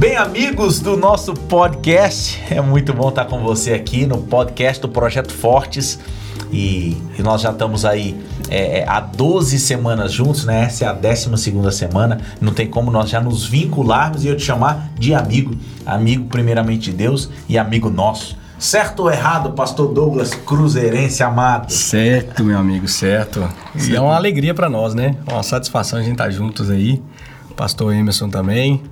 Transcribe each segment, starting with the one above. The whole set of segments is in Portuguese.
Bem, amigos do nosso podcast, é muito bom estar com você aqui no podcast do Projeto Fortes. E, e nós já estamos aí é, é há 12 semanas juntos, né? Essa é a 12 semana. Não tem como nós já nos vincularmos e eu te chamar de amigo. Amigo, primeiramente de Deus e amigo nosso. Certo ou errado, pastor Douglas Cruzeirense amado? Certo, meu amigo, certo. E é uma alegria para nós, né? Uma satisfação a gente estar juntos aí. Pastor Emerson também.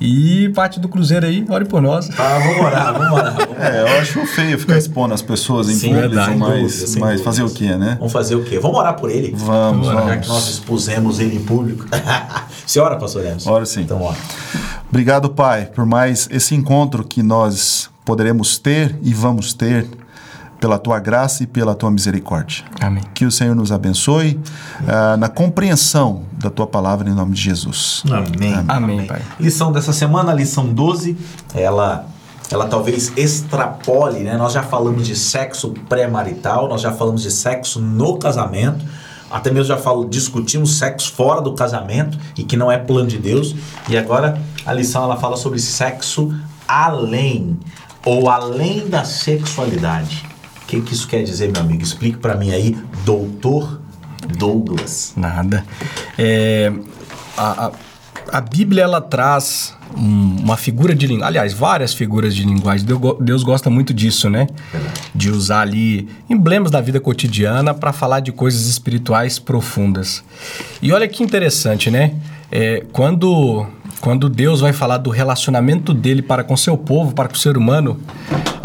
E parte do Cruzeiro aí, ore por nós. Ah, vamos orar, vamos orar. É, eu acho feio ficar expondo as pessoas em Sim, público, verdade, mas, dúvida, mas fazer o quê, né? Vamos fazer o quê? Vamos orar por ele? Vamos, vamos. Já que nós expusemos ele em público. Você ora, pastor Emerson? Ora sim. Então, ora. Obrigado, Pai, por mais esse encontro que nós poderemos ter e vamos ter pela tua graça e pela tua misericórdia. Amém. Que o Senhor nos abençoe uh, na compreensão da tua palavra em nome de Jesus. Amém. Amém. Amém, Pai. Lição dessa semana, lição 12, ela ela talvez extrapole, né? Nós já falamos de sexo pré-marital, nós já falamos de sexo no casamento, até mesmo já falo, discutimos sexo fora do casamento e que não é plano de Deus. E agora a lição ela fala sobre sexo além ou além da sexualidade que, que isso quer dizer, meu amigo? Explique para mim aí, doutor Douglas. Nada. É, a, a, a, Bíblia ela traz um, uma figura de linguagem, aliás, várias figuras de linguagem. Deus, Deus gosta muito disso, né? De usar ali emblemas da vida cotidiana para falar de coisas espirituais profundas. E olha que interessante, né? É, quando quando Deus vai falar do relacionamento dele para com seu povo, para com o ser humano,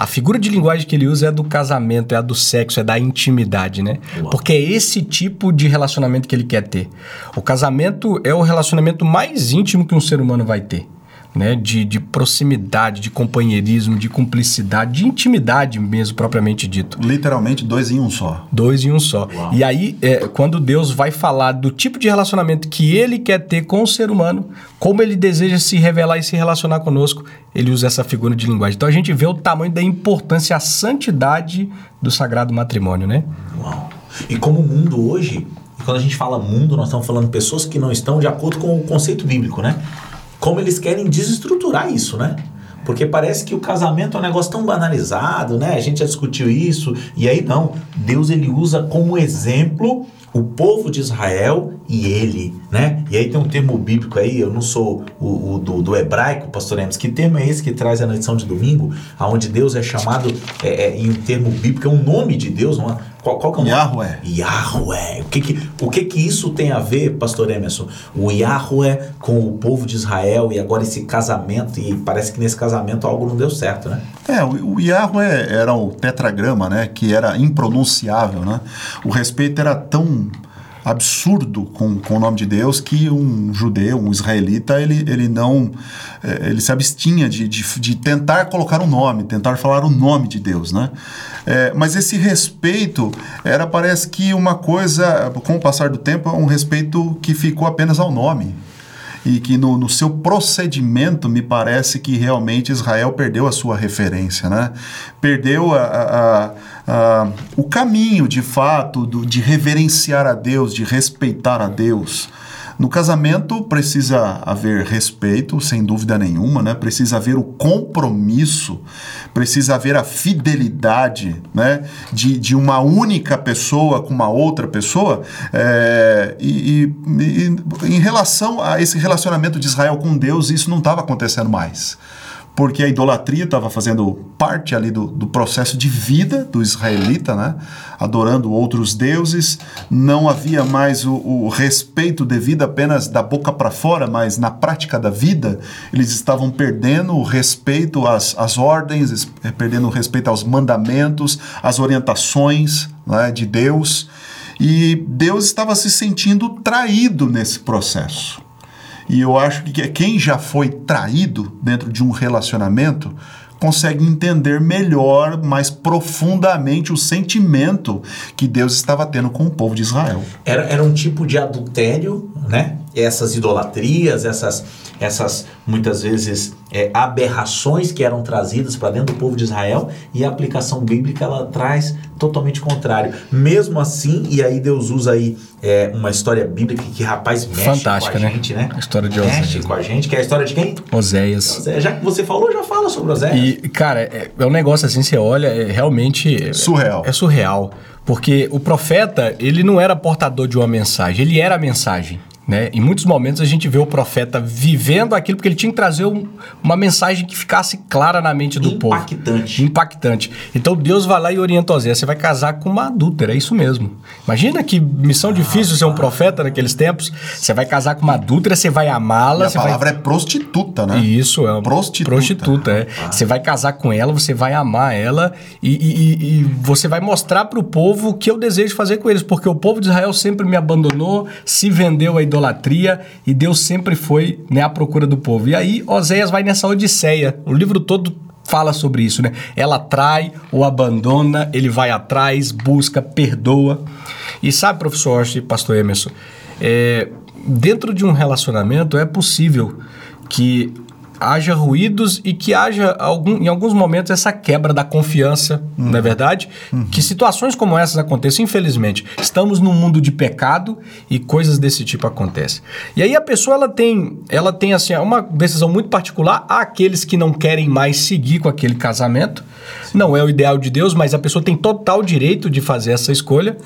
a figura de linguagem que ele usa é do casamento, é a do sexo, é da intimidade, né? Uau. Porque é esse tipo de relacionamento que ele quer ter. O casamento é o relacionamento mais íntimo que um ser humano vai ter né, de, de proximidade, de companheirismo, de cumplicidade, de intimidade mesmo, propriamente dito. Literalmente dois em um só. Dois em um só. Uau. E aí, é, quando Deus vai falar do tipo de relacionamento que ele quer ter com o ser humano, como ele deseja se revelar e se relacionar conosco, ele usa essa figura de linguagem. Então a gente vê o tamanho da importância, a santidade do sagrado matrimônio, né? Uau. E como o mundo hoje, quando a gente fala mundo, nós estamos falando pessoas que não estão de acordo com o conceito bíblico, né? Como eles querem desestruturar isso, né? Porque parece que o casamento é um negócio tão banalizado, né? A gente já discutiu isso, e aí não. Deus ele usa como exemplo o povo de Israel e ele, né? E aí tem um termo bíblico aí, eu não sou o, o do, do, hebraico, pastor Emes, que termo é esse que traz a lição de domingo, aonde Deus é chamado é, é, em um termo bíblico, é um nome de Deus, uma, qual, qual que é o nome? Yahweh. Yahweh. O que que, o que que isso tem a ver, pastor Emerson? O Yahweh com o povo de Israel e agora esse casamento, e parece que nesse casamento algo não deu certo, né? É, o, o Yahweh era o tetragrama, né? Que era impronunciável, né? O respeito era tão absurdo com, com o nome de Deus que um judeu, um israelita, ele, ele não é, ele se abstinha de, de, de, tentar colocar um nome, tentar falar o nome de Deus, né? É, mas esse respeito era parece que uma coisa, com o passar do tempo, um respeito que ficou apenas ao nome e que no, no, seu procedimento me parece que realmente Israel perdeu a sua referência, né? Perdeu a, a, a, o caminho de fato do, de reverenciar a Deus, de respeitar a Deus. No casamento precisa haver respeito, sem dúvida nenhuma, né? Precisa haver o compromisso, precisa haver a fidelidade, né? De, de uma única pessoa com uma outra pessoa. É, e, e, e em relação a esse relacionamento de Israel com Deus, isso não estava acontecendo mais porque a idolatria estava fazendo parte ali do, do, processo de vida do israelita, né? adorando outros deuses, não havia mais o, o respeito devido apenas da boca para fora, mas na prática da vida, eles estavam perdendo o respeito às, às ordens, eh, perdendo o respeito aos mandamentos, às orientações né, de Deus, e Deus estava se sentindo traído nesse processo. E eu acho que quem já foi traído dentro de um relacionamento consegue entender melhor, mais profundamente o sentimento que Deus estava tendo com o povo de Israel. Era, era um tipo de adultério, né? Essas idolatrias, essas, essas muitas vezes é, aberrações que eram trazidas para dentro do povo de Israel e a aplicação bíblica ela traz totalmente contrário. Mesmo assim, e aí Deus usa aí é, uma história bíblica que rapaz mexe Fantástica, com a né? gente, né? A história de mexe Oséias. com a gente, que é a história de quem? Oséias. Oséias. Já que você falou, já fala sobre Oséias. E, cara, é, é um negócio assim, você olha, é realmente... Surreal. É, surreal. Porque o profeta, ele não era portador de uma mensagem, ele era a mensagem. Né? Em muitos momentos a gente vê o profeta vivendo aquilo porque ele tinha que trazer um- uma mensagem que ficasse clara na mente do povo. Impactante. Impactante. Então Deus vai lá e orienta Oséias. Você vai casar com uma adúltera, é isso mesmo. Imagina que missão difícil ser um profeta naqueles tempos. Você vai casar com uma adúltera, você vai amá-la, a você vai palavra é prostituta, né? isso, é uma Prostituta. prostituta, é. Você vai casar com ela, você vai amar ela e, e- e- você vai mostrar para o povo o que eu desejo fazer com eles, porque o povo de Israel sempre me abandonou, se vendeu idolatria e Deus sempre foi né, à procura do povo. E aí Oséias vai nessa odisseia. O livro todo fala sobre isso, né? Ela trai ou abandona, ele vai atrás, busca, perdoa. E sabe, professor Orsi e pastor Emerson, é, dentro de um relacionamento é possível que haja ruídos e que haja algum, em alguns momentos essa quebra da confiança, não é verdade? Que situações como essas aconteçam, infelizmente. Estamos num mundo de pecado e coisas desse tipo acontecem. E aí a pessoa ela tem, ela tem assim uma decisão muito particular. Há aqueles que não querem mais seguir com aquele casamento. Não é o ideal de Deus, mas a pessoa tem total direito de fazer essa escolha.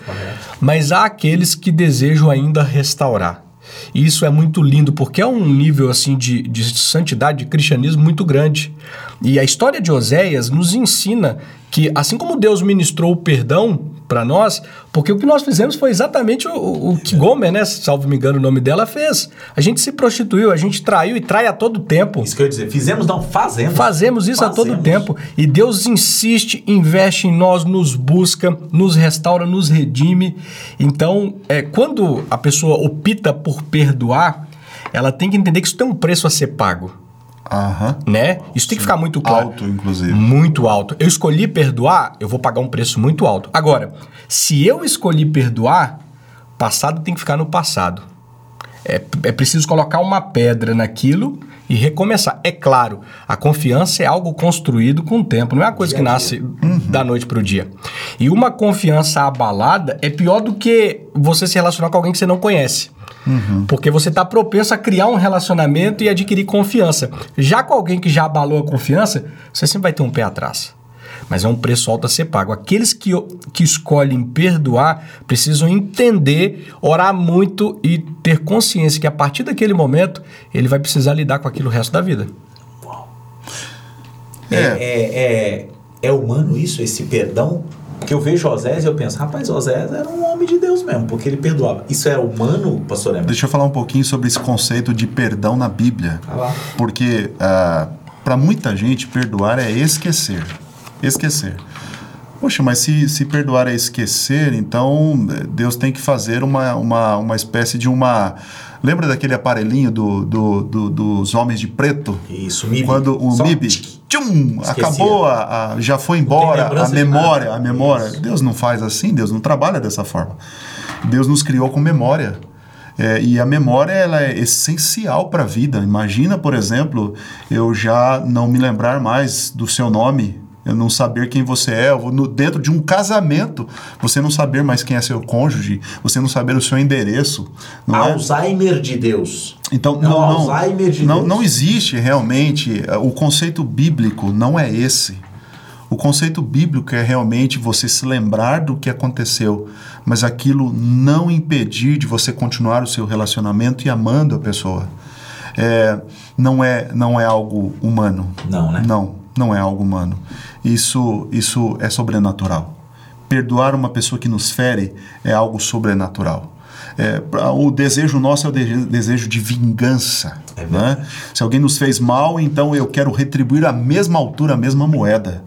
Mas há aqueles que desejam ainda restaurar. E isso é muito lindo, porque é um nível assim de, de santidade, de cristianismo muito grande. E a história de Oséias nos ensina que, assim como Deus ministrou o perdão para nós, porque o que nós fizemos foi exatamente o, o que Gomer, né, salvo me engano o nome dela, fez. A gente se prostituiu, a gente traiu e trai a todo tempo. Isso que eu ia dizer. Fizemos, não, fazemos. Fazemos isso a todo Fazemos. tempo. E Deus insiste, investe em nós, nos busca, nos restaura, nos redime. Então, é, quando a pessoa opta por perdoar, ela tem que entender que isso tem um preço a ser pago. Aham. Né? Isso tem que ficar muito claro. Alto, inclusive. Muito alto. Eu escolhi perdoar, eu vou pagar um preço muito alto. Agora, se eu escolhi perdoar, passado tem que ficar no passado. É, é preciso colocar uma pedra naquilo e recomeçar. É claro, a confiança é algo construído com o tempo, não é uma coisa que nasce da noite para o dia. E uma confiança abalada é pior do que você se relacionar com alguém que você não conhece. Porque você está propenso a criar um relacionamento e adquirir confiança. Já com alguém que já abalou a confiança, você sempre vai ter um pé atrás. Mas é um preço alto a ser pago. Aqueles que, que escolhem perdoar precisam entender, orar muito e ter consciência que a partir daquele momento ele vai precisar lidar com aquilo o resto da vida. É, é, é, é humano isso, esse perdão? Porque eu vejo Osés e eu penso, rapaz, Osés era um homem de Deus mesmo, porque ele perdoava. Isso é humano, pastor Emerson? Deixa eu falar um pouquinho sobre esse conceito de perdão na Bíblia. Lá. Porque para muita gente, perdoar é esquecer. Esquecer. Poxa, mas se, se perdoar é esquecer, então Deus tem que fazer uma, uma, uma espécie de uma. Lembra daquele aparelhinho do, do- do- dos homens de preto? Isso, MIB. Quando o Só- MIB tchum, Esquecia. acabou, a, a- já foi embora a memória, a memória. Isso. Deus não faz assim, Deus não trabalha dessa forma. Deus nos criou com memória. É, e a memória ela é essencial para a vida. Imagina, por exemplo, eu já não me lembrar mais do seu nome, eu não saber quem você é, no- dentro de um casamento, você não saber mais quem é seu cônjuge, você não saber o seu endereço. Não é? Alzheimer de Deus. Então, É não, não, Alzheimer de não, Deus. não existe realmente. eh, O conceito bíblico não é esse. O conceito bíblico é realmente você se lembrar do que aconteceu, mas aquilo não impedir de você continuar o seu relacionamento e amando a pessoa. É, não, é, não é algo humano. Não, né? Não, não é algo humano. Isso, isso é sobrenatural. Perdoar uma pessoa que nos fere é algo sobrenatural. É, o desejo nosso é o de- desejo de vingança. É né? Se alguém nos fez mal, então eu quero retribuir a mesma altura, a mesma moeda.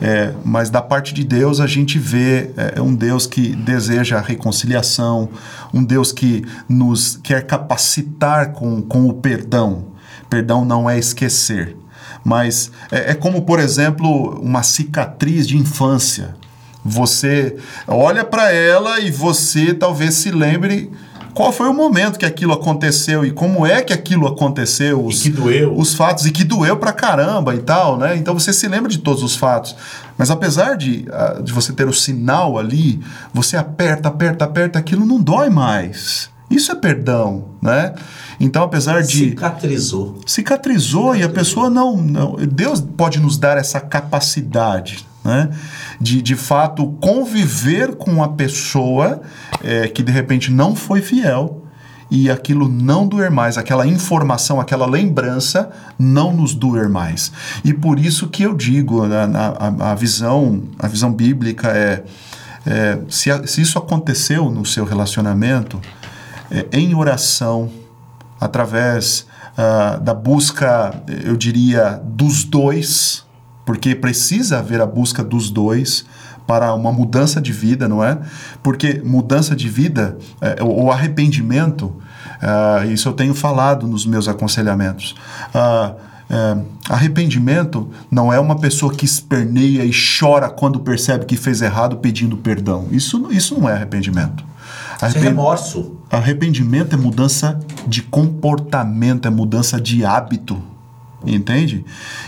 É, mas da parte de Deus a gente vê é, um Deus que deseja a reconciliação, um Deus que nos quer capacitar com, com o perdão. Perdão não é esquecer, mas é, é como, por exemplo, uma cicatriz de infância. Você olha para ela e você talvez se lembre qual foi o momento que aquilo aconteceu e como é que aquilo aconteceu, os, que doeu. os fatos e que doeu pra caramba e tal, né? Então você se lembra de todos os fatos. Mas apesar de, de você ter o sinal ali, você aperta, aperta, aperta, aquilo não dói mais. Isso é perdão, né? Então, apesar de Cicatrizou. cicatrizou e a pessoa não, não. Deus pode nos dar essa capacidade. Né? De, de fato conviver com a pessoa é, que de repente não foi fiel e aquilo não doer mais, aquela informação, aquela lembrança não nos doer mais. E por isso que eu digo, a, a, a visão, a visão bíblica é, é se, se isso aconteceu no seu relacionamento, é, em oração, através ah, da busca, eu diria, dos dois, porque precisa haver a busca dos dois para uma mudança de vida, não é? Porque mudança de vida, é, o o arrependimento, ah, isso eu tenho falado nos meus aconselhamentos. Ah, é, arrependimento não é uma pessoa que esperneia e chora quando percebe que fez errado pedindo perdão. Isso, isso não é arrependimento. Isso é remorso. Arrependimento é mudança de comportamento, é mudança de hábito. Entende?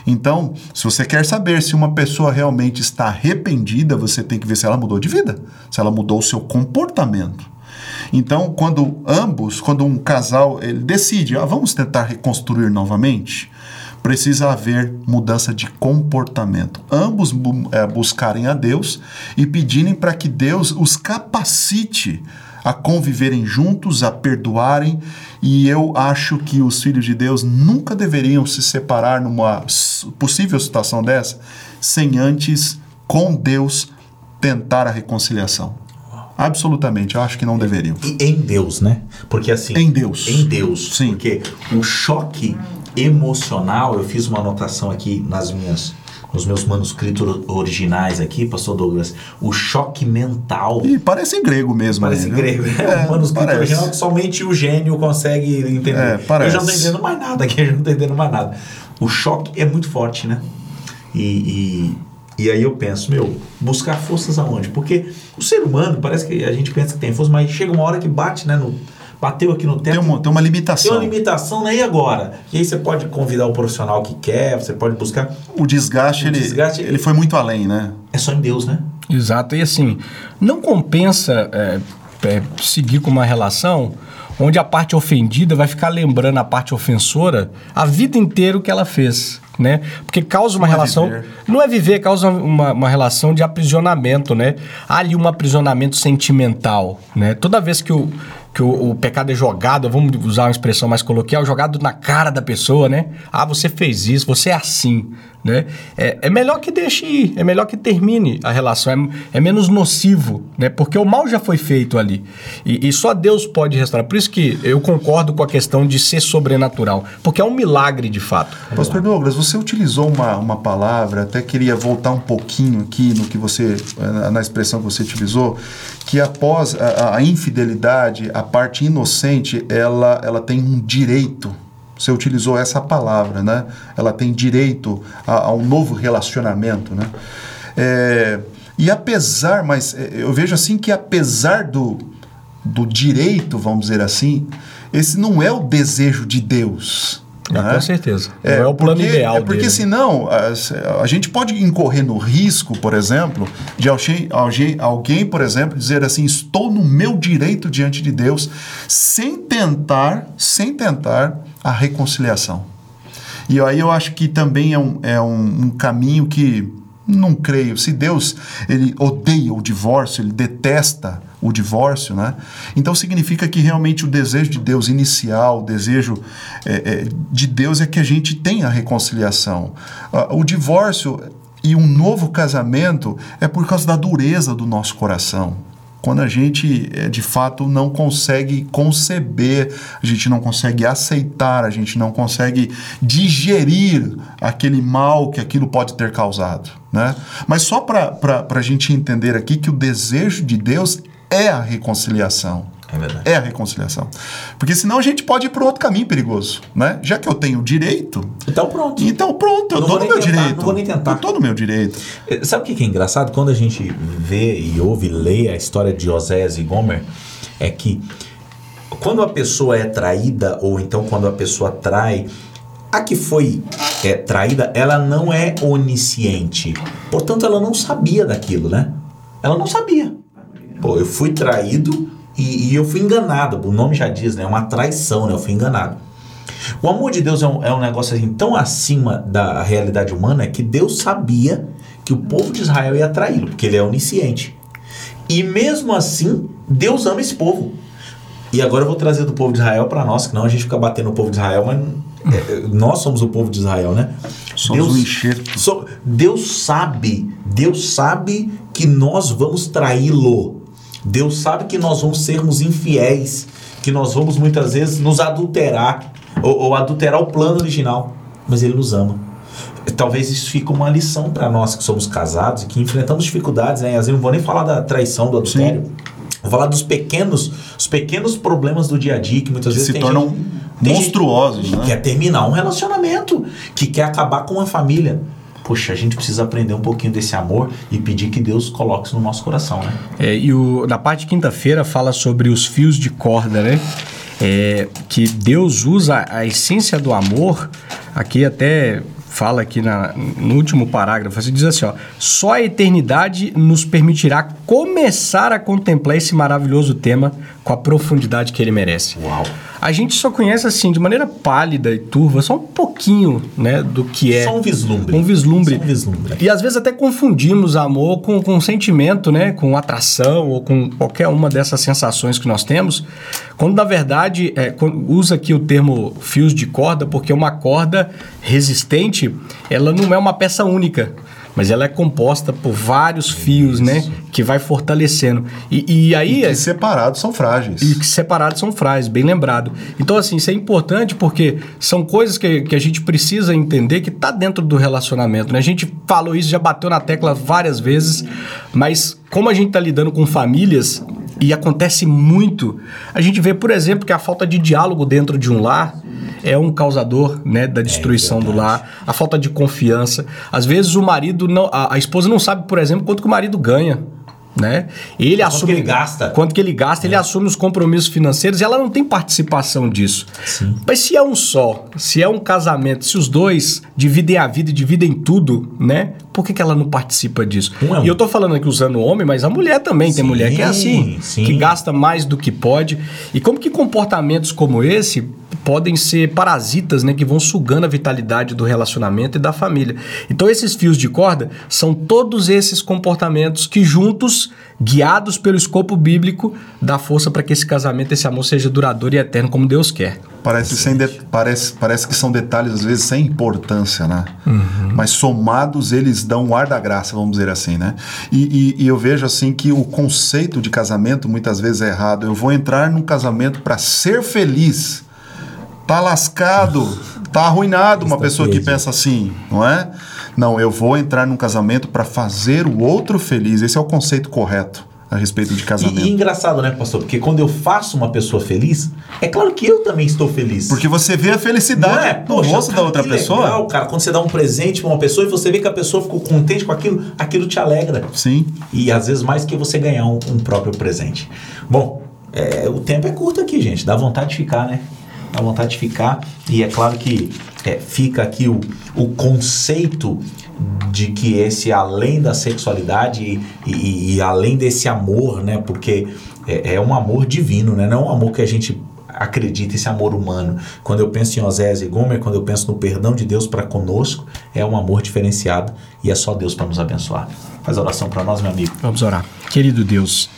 Então, se você quer saber se uma pessoa realmente está arrependida, você tem que ver se ela mudou de vida, se ela mudou o seu comportamento. Então, quando ambos, quando um casal ele decide, ah, vamos tentar reconstruir novamente, precisa haver mudança de comportamento. Ambos eh, buscarem a Deus e pedirem para que Deus os capacite a conviverem juntos, a perdoarem, e eu acho que os filhos de Deus nunca deveriam se separar numa possível situação dessa, sem antes, com Deus, tentar a reconciliação. Absolutamente, eu acho que não deveriam. E em Deus, né? Porque assim. Em Deus. Em Deus. Sim. Porque o choque emocional, eu fiz uma anotação aqui nas minhas. Nos meus manuscritos originais aqui, pastor Douglas, o choque mental. E parece em grego mesmo. Parece viu? grego. É, um manuscrito parece. original que somente o gênio consegue entender. É, parece. Eu já não tô entendendo mais nada aqui, eu já não tô entendendo mais nada. O choque é muito forte, né? E, e, e aí eu penso, meu, buscar forças aonde? Porque o ser humano, parece que a gente pensa que tem força, mas chega uma hora que bate, né? No, bateu aqui no teto. Tem uma, tem uma Tem limitação. uma limitação, né? E agora? E aí você pode convidar o profissional que quer, você pode buscar. O desgaste, O ele, desgaste- ele foi muito além, né? É só em Deus, né? Exato, e assim, não compensa é, é, seguir com uma relação onde a parte ofendida vai ficar lembrando a parte ofensora a vida inteira o que ela fez, né? Porque causa uma Não é relação... viver. Não é viver, causa uma, uma relação de aprisionamento, né? Há ali um aprisionamento sentimental, né? Toda vez que o, que o, o pecado é jogado, vamos usar uma expressão mais coloquial, jogado na cara da pessoa, né? Ah, você fez isso, você é assim, né? É, é melhor que deixe ir, é melhor que termine a relação, é, é menos nocivo, né? Porque o mal já foi feito ali. E, e só Deus pode restaurar. Por isso que eu concordo com a questão de ser sobrenatural, porque é um milagre de fato. Pastor Douglas, você utilizou uma, uma palavra, até queria voltar um pouquinho aqui no que você, eh, na expressão que você utilizou, que após a, a infidelidade, a parte inocente, ela, ela tem um direito. Você utilizou essa palavra, né? Ela tem direito a, a um novo relacionamento, né? É, e apesar, mas eh, eu vejo assim que apesar do, do direito, vamos dizer assim, esse não é o desejo de Deus. Ah, né? Com certeza. Não é o plano porque, ideal É porque dele. senão a, a gente pode incorrer no risco, por exemplo, de alguém, alguém, alguém, por exemplo, dizer assim: estou no meu direito diante de Deus, sem tentar, sem tentar a reconciliação. E aí eu acho que também é um, é um, um caminho que não creio. Se Deus ele odeia o divórcio, ele detesta o divórcio, né? Então significa que realmente o desejo de Deus inicial, o desejo é, é, de Deus é que a gente tenha a reconciliação. Ah, o divórcio e um novo casamento é por causa da dureza do nosso coração quando a gente eh, de fato não consegue conceber, a gente não consegue aceitar, a gente não consegue digerir aquele mal que aquilo pode ter causado. Né? Mas só para a gente entender aqui que o desejo de Deus é a reconciliação. É verdade. É a reconciliação. Porque senão a gente pode ir para outro caminho perigoso. Né? Já que eu tenho direito, Então pronto. então pronto, eu vou no meu tentar, direito. não vou nem tentar. Eu tô no meu direito. Eh, Sabe o que que é engraçado? Quando a gente vê e ouve, lê a história de Osés e Gomer, é que quando a pessoa é traída, ou então quando a pessoa trai, a que foi é, traída, ela não é onisciente. Portanto, ela não sabia daquilo, né? Ela não sabia. Pô, eu fui traído e, e eu fui enganado. O nome já diz, né? É uma traição, né? Eu fui enganado. O amor de Deus é um, é um negócio assim tão acima da realidade humana que Deus sabia que o povo de Israel ia traí-lo, porque ele é onisciente. E mesmo assim, Deus ama esse povo. E agora eu vou trazer do povo de Israel para nós, que não a gente fica batendo no povo de Israel, mas é, nós somos o povo de Israel, né? Somos Deus, um enxerto. so- Deus sabe, Deus sabe que nós vamos traí-lo. Deus sabe que nós vamos sermos infiéis, que nós vamos muitas vezes nos adulterar ou, ou adulterar o plano original, mas Ele nos ama. Talvez isso fique uma lição para nós que somos casados e que enfrentamos dificuldades, né? Às vezes não vou nem falar da traição, do adultério. Vou falar dos pequenos, os pequenos problemas do dia a dia que muitas Que vezes se tornam gente- monstruosos, que né? quer terminar um relacionamento, que quer acabar com uma família. Poxa, a gente precisa aprender um pouquinho desse amor e pedir que Deus coloque isso no nosso coração, né? É, e o, na parte de quinta-feira fala sobre os fios de corda, né? É, que Deus usa a essência do amor, aqui até fala aqui na- no último parágrafo, você diz assim, ó, só a eternidade nos permitirá começar a contemplar esse maravilhoso tema com a profundidade que ele merece. Uau. A gente só conhece assim, de maneira pálida e turva, só um pouquinho, né, do que é. Só um vislumbre. Um vislumbre. Só um vislumbre. E às vezes até confundimos amor com, com sentimento, né? Com atração ou com qualquer uma dessas sensações que nós temos. Quando na verdade, é, usa aqui o termo fios de corda, porque uma corda resistente, ela não é uma peça única. Mas ela é composta por vários fios, né? Que vai fortalecendo. E, e aí. E separados são frágeis. E que separados são frágeis, bem lembrado. Então, assim, isso é importante porque são coisas que, que a gente precisa entender que está dentro do relacionamento. Né? A gente falou isso, já bateu na tecla várias vezes, mas como a gente está lidando com famílias e acontece muito, a gente vê, por exemplo, que a falta de diálogo dentro de um lar é um causador né, da destruição do lar, a falta de confiança. Às vezes o marido não, a, a esposa não sabe, por exemplo, quanto que o marido ganha. Né? Ele Quanto assume que ele gasta. quanto que ele gasta, ele assume os compromissos financeiros e ela não tem participação disso. Sim. Mas se é um só, se é um casamento, se os dois dividem a vida e dividem tudo, né? Por que, que ela não participa disso? Um é um. E eu tô falando aqui usando o homem, mas a mulher também. tem Sim, mulher que é assim, sim. que gasta mais do que pode. E como que comportamentos como esse podem ser parasitas, né? Que vão sugando a vitalidade do relacionamento e da família. Então esses fios de corda são todos esses comportamentos que juntos, guiados pelo escopo bíblico, dá força para que esse casamento, esse amor seja duradouro e eterno como Deus quer. Parece, sem de- parece, parece que são detalhes, às vezes, sem importância, né? Mas somados, eles dão um ar da graça, vamos dizer assim, né? E, e- e eu vejo, assim, que o conceito de casamento muitas vezes é errado. Eu vou entrar num casamento para ser feliz. Tá lascado, tá arruinado uma pessoa que pensa assim, não é? Não, eu vou entrar num casamento para fazer o outro feliz. Esse é o conceito correto a respeito de casamento. E, e engraçado, né, pastor? Porque quando eu faço uma pessoa feliz, é claro que eu também estou feliz. Porque você vê a Não felicidade é? no Poxa, rosto da outra pessoa. Legal, cara, quando você dá um presente pra uma pessoa e você vê que a pessoa ficou contente com aquilo, aquilo te alegra. Sim. E às vezes mais que você ganhar um, um próprio presente. Bom, é, o tempo é curto aqui, gente. Dá vontade de ficar, né? Dá vontade de ficar. E é claro que é, fica aqui o, o conceito de que esse além da sexualidade e, e- e além desse amor, né? Porque é, é um amor divino, né? Não é um amor que a gente acredita, esse amor humano. Quando eu penso em Osés e Gomer, quando eu penso no perdão de Deus para conosco, é um amor diferenciado e é só Deus para nos abençoar. Faz a oração para nós, meu amigo. Vamos orar. Querido Deus,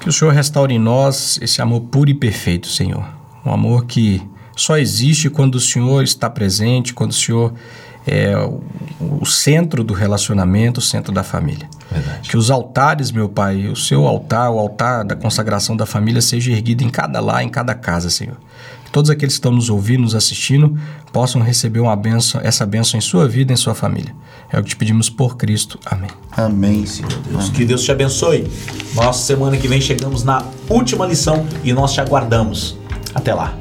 que o Senhor restaure em nós esse amor puro e perfeito, Senhor. Um amor que só existe quando o Senhor está presente, quando o Senhor é o, o centro do relacionamento, o centro da família. Verdade. Que os altares, meu Pai, o seu altar, o altar da consagração da família, seja erguido em cada lar, em cada casa, Senhor. Que todos aqueles que estão nos ouvindo, nos assistindo, possam receber uma benção, essa bênção em sua vida e em sua família. É o que te pedimos por Cristo. Amém. Amém. Senhor Deus. Que Deus te abençoe. Nossa semana que vem chegamos na última lição e nós te aguardamos. Até lá.